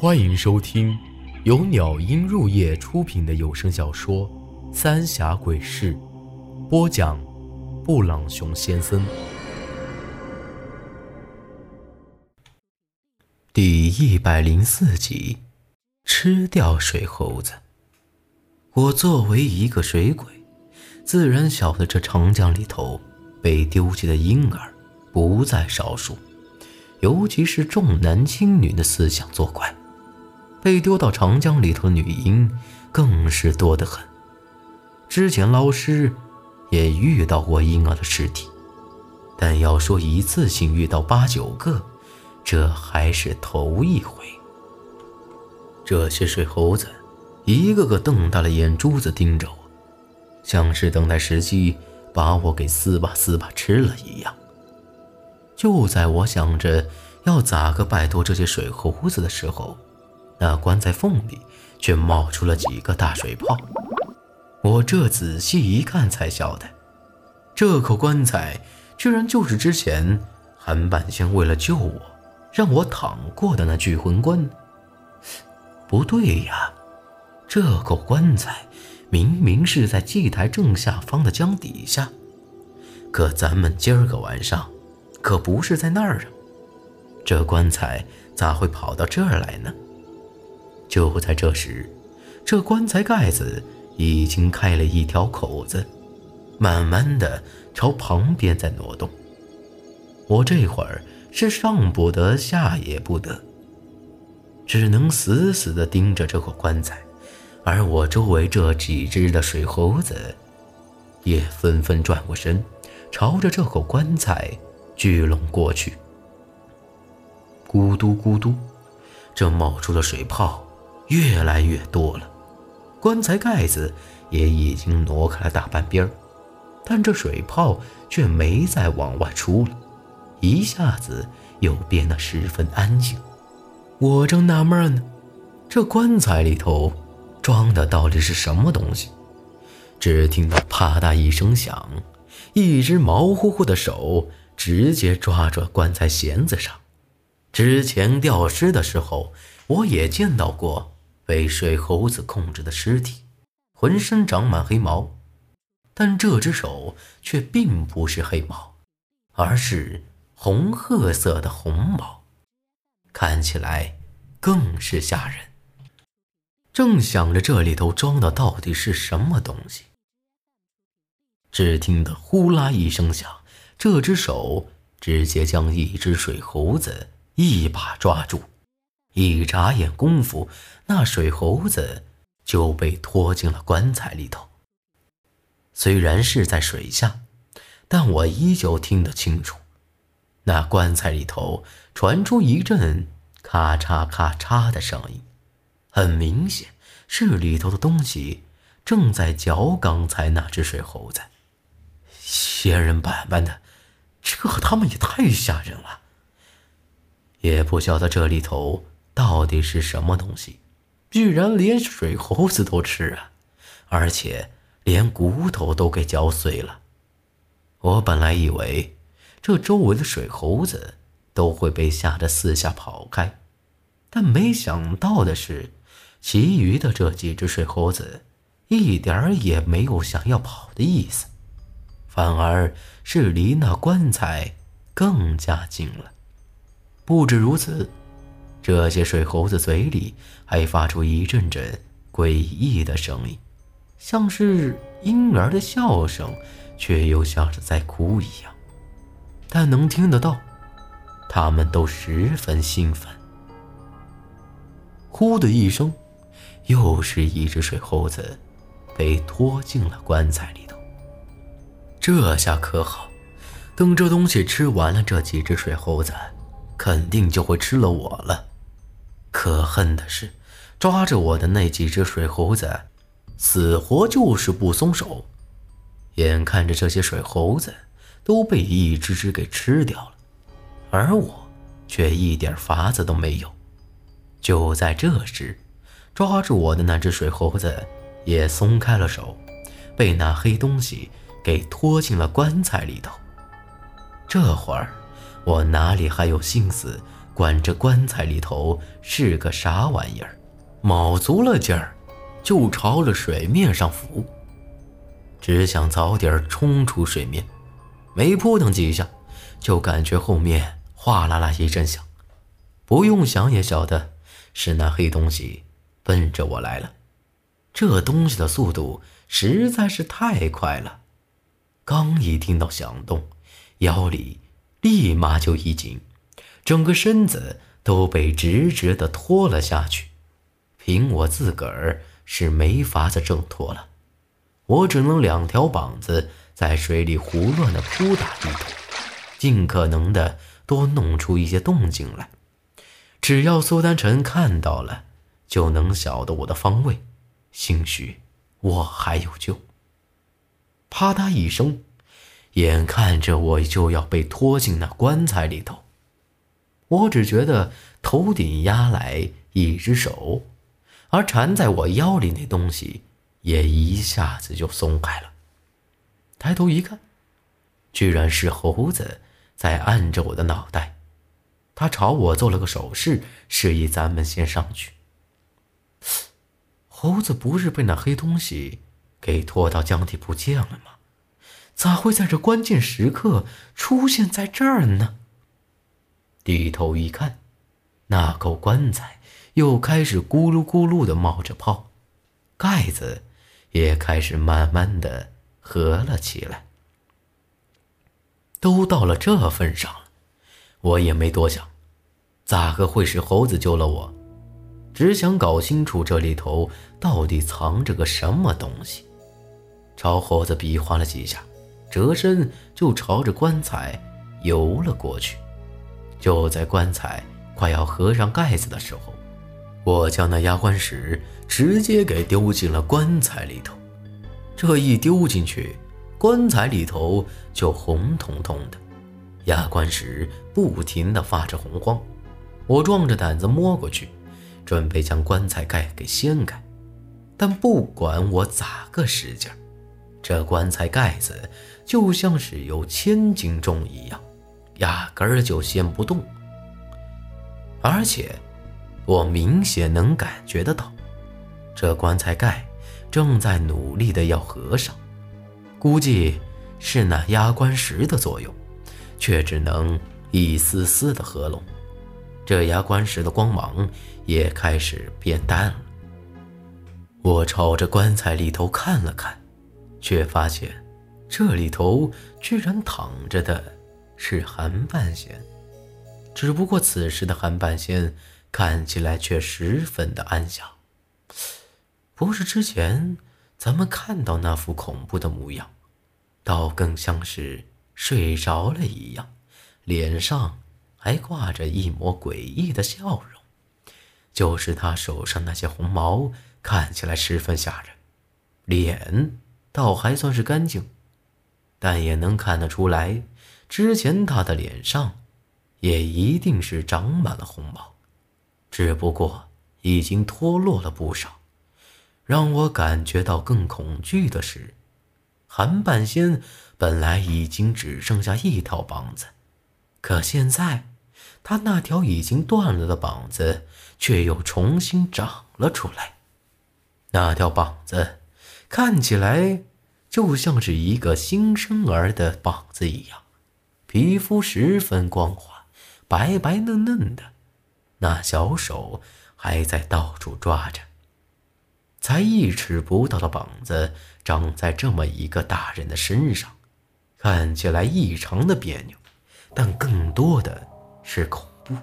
欢迎收听由鸟音入夜出品的有声小说《三峡鬼事》，播讲：布朗熊先生。第一百零四集，吃掉水猴子。我作为一个水鬼，自然晓得这长江里头被丢弃的婴儿不在少数，尤其是重男轻女的思想作怪。被丢到长江里头的女婴更是多得很。之前捞尸也遇到过婴儿的尸体，但要说一次性遇到八九个，这还是头一回。这些水猴子一个个瞪大了眼珠子盯着我，像是等待时机把我给撕吧撕吧吃了一样。就在我想着要咋个摆脱这些水猴子的时候，那棺材缝里却冒出了几个大水泡，我这仔细一看才晓得，这口棺材居然就是之前韩半仙为了救我，让我躺过的那聚魂棺。不对呀，这口棺材明明是在祭台正下方的江底下，可咱们今儿个晚上可不是在那儿啊，这棺材咋会跑到这儿来呢？就在这时，这棺材盖子已经开了一条口子，慢慢的朝旁边在挪动。我这会儿是上不得下也不得，只能死死的盯着这口棺材，而我周围这几只的水猴子也纷纷转过身，朝着这口棺材聚拢过去。咕嘟咕嘟，这冒出了水泡。越来越多了，棺材盖子也已经挪开了大半边儿，但这水泡却没再往外出了，一下子又变得十分安静。我正纳闷呢，这棺材里头装的到底是什么东西？只听到啪嗒一声响，一只毛乎乎的手直接抓着棺材弦子上。之前吊尸的时候，我也见到过。被水猴子控制的尸体，浑身长满黑毛，但这只手却并不是黑毛，而是红褐色的红毛，看起来更是吓人。正想着这里头装的到底是什么东西，只听得呼啦一声响，这只手直接将一只水猴子一把抓住。一眨眼功夫，那水猴子就被拖进了棺材里头。虽然是在水下，但我依旧听得清楚，那棺材里头传出一阵咔嚓咔嚓的声音，很明显是里头的东西正在嚼刚才那只水猴子。仙人板板的，这他妈也太吓人了！也不晓得这里头。到底是什么东西，居然连水猴子都吃啊！而且连骨头都给嚼碎了。我本来以为这周围的水猴子都会被吓得四下跑开，但没想到的是，其余的这几只水猴子一点儿也没有想要跑的意思，反而是离那棺材更加近了。不止如此。这些水猴子嘴里还发出一阵阵诡异的声音，像是婴儿的笑声，却又像是在哭一样。但能听得到，他们都十分兴奋。呼的一声，又是一只水猴子被拖进了棺材里头。这下可好，等这东西吃完了，这几只水猴子肯定就会吃了我了。可恨的是，抓着我的那几只水猴子，死活就是不松手。眼看着这些水猴子都被一只只给吃掉了，而我却一点法子都没有。就在这时，抓住我的那只水猴子也松开了手，被那黑东西给拖进了棺材里头。这会儿，我哪里还有心思？管这棺材里头是个啥玩意儿，卯足了劲儿，就朝着水面上浮，只想早点冲出水面。没扑腾几下，就感觉后面哗啦啦一阵响，不用想也晓得是那黑东西奔着我来了。这东西的速度实在是太快了，刚一听到响动，腰里立马就一紧，整个身子都被直直的拖了下去。凭我自个儿是没法子挣脱了，我只能两条膀子在水里胡乱的扑打一通，尽可能的多弄出一些动静来。只要苏丹臣看到了，就能晓得我的方位。兴许我还有救。啪嗒一声，眼看着我就要被拖进那棺材里头，我只觉得头顶压来一只手，而缠在我腰里那东西也一下子就松开了。抬头一看，居然是猴子在按着我的脑袋，他朝我做了个手势，示意咱们先上去。猴子不是被那黑东西给拖到江底不见了吗？咋会在这关键时刻出现在这儿呢？低头一看，那口棺材又开始咕噜咕噜的冒着泡，盖子也开始慢慢的合了起来。都到了这份上了，我也没多想，咋个会是猴子救了我？只想搞清楚这里头到底藏着个什么东西，朝猴子比划了几下，折身就朝着棺材游了过去。就在棺材快要合上盖子的时候，我将那压棺石直接给丢进了棺材里头。这一丢进去，棺材里头就红彤彤的，压棺石不停地发着红光。我壮着胆子摸过去。准备将棺材盖给掀开，但不管我咋个使劲这棺材盖子就像是有千斤重一样，压根儿就掀不动。而且，我明显能感觉得到，这棺材盖正在努力的要合上，估计是那压棺石的作用，却只能一丝丝的合拢。这压棺石的光芒也开始变淡了。我朝着棺材里头看了看，却发现这里头居然躺着的是韩半仙。只不过此时的韩半仙看起来却十分的安详，不是之前咱们看到那副恐怖的模样，倒更像是睡着了一样，脸上。还挂着一抹诡异的笑容，就是他手上那些红毛看起来十分吓人，脸倒还算是干净，但也能看得出来，之前他的脸上也一定是长满了红毛，只不过已经脱落了不少。让我感觉到更恐惧的是，韩半仙本来已经只剩下一条膀子。可现在，他那条已经断了的膀子却又重新长了出来。那条膀子看起来就像是一个新生儿的膀子一样，皮肤十分光滑，白白嫩嫩的。那小手还在到处抓着。才一尺不到的膀子长在这么一个大人的身上，看起来异常的别扭。但更多的是恐怖。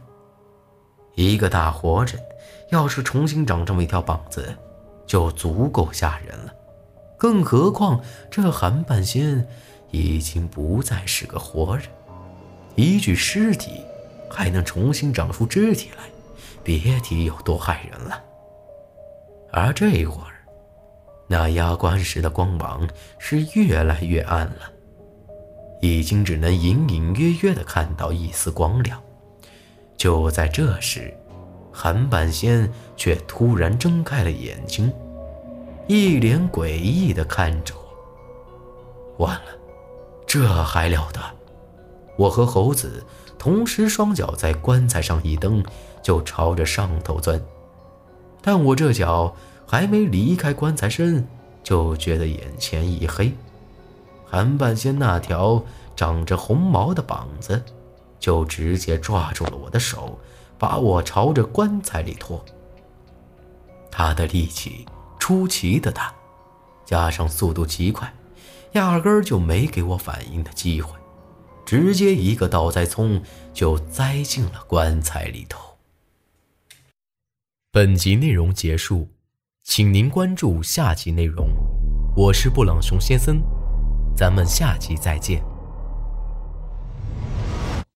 一个大活人，要是重新长这么一条膀子，就足够吓人了。更何况这韩半仙已经不再是个活人，一具尸体还能重新长出肢体来，别提有多骇人了。而这会儿，那压棺石的光芒是越来越暗了。已经只能隐隐约约地看到一丝光亮。就在这时，韩半仙却突然睁开了眼睛，一脸诡异地看着我。完了，这还了得！我和猴子同时双脚在棺材上一蹬，就朝着上头钻。但我这脚还没离开棺材身，就觉得眼前一黑。韩半仙那条长着红毛的膀子，就直接抓住了我的手，把我朝着棺材里拖。他的力气出奇的大，加上速度极快，压根儿就没给我反应的机会。直接一个倒栽葱就栽进了棺材里头。本集内容结束，请您关注下集内容。我是布朗熊先生，咱们下集再见。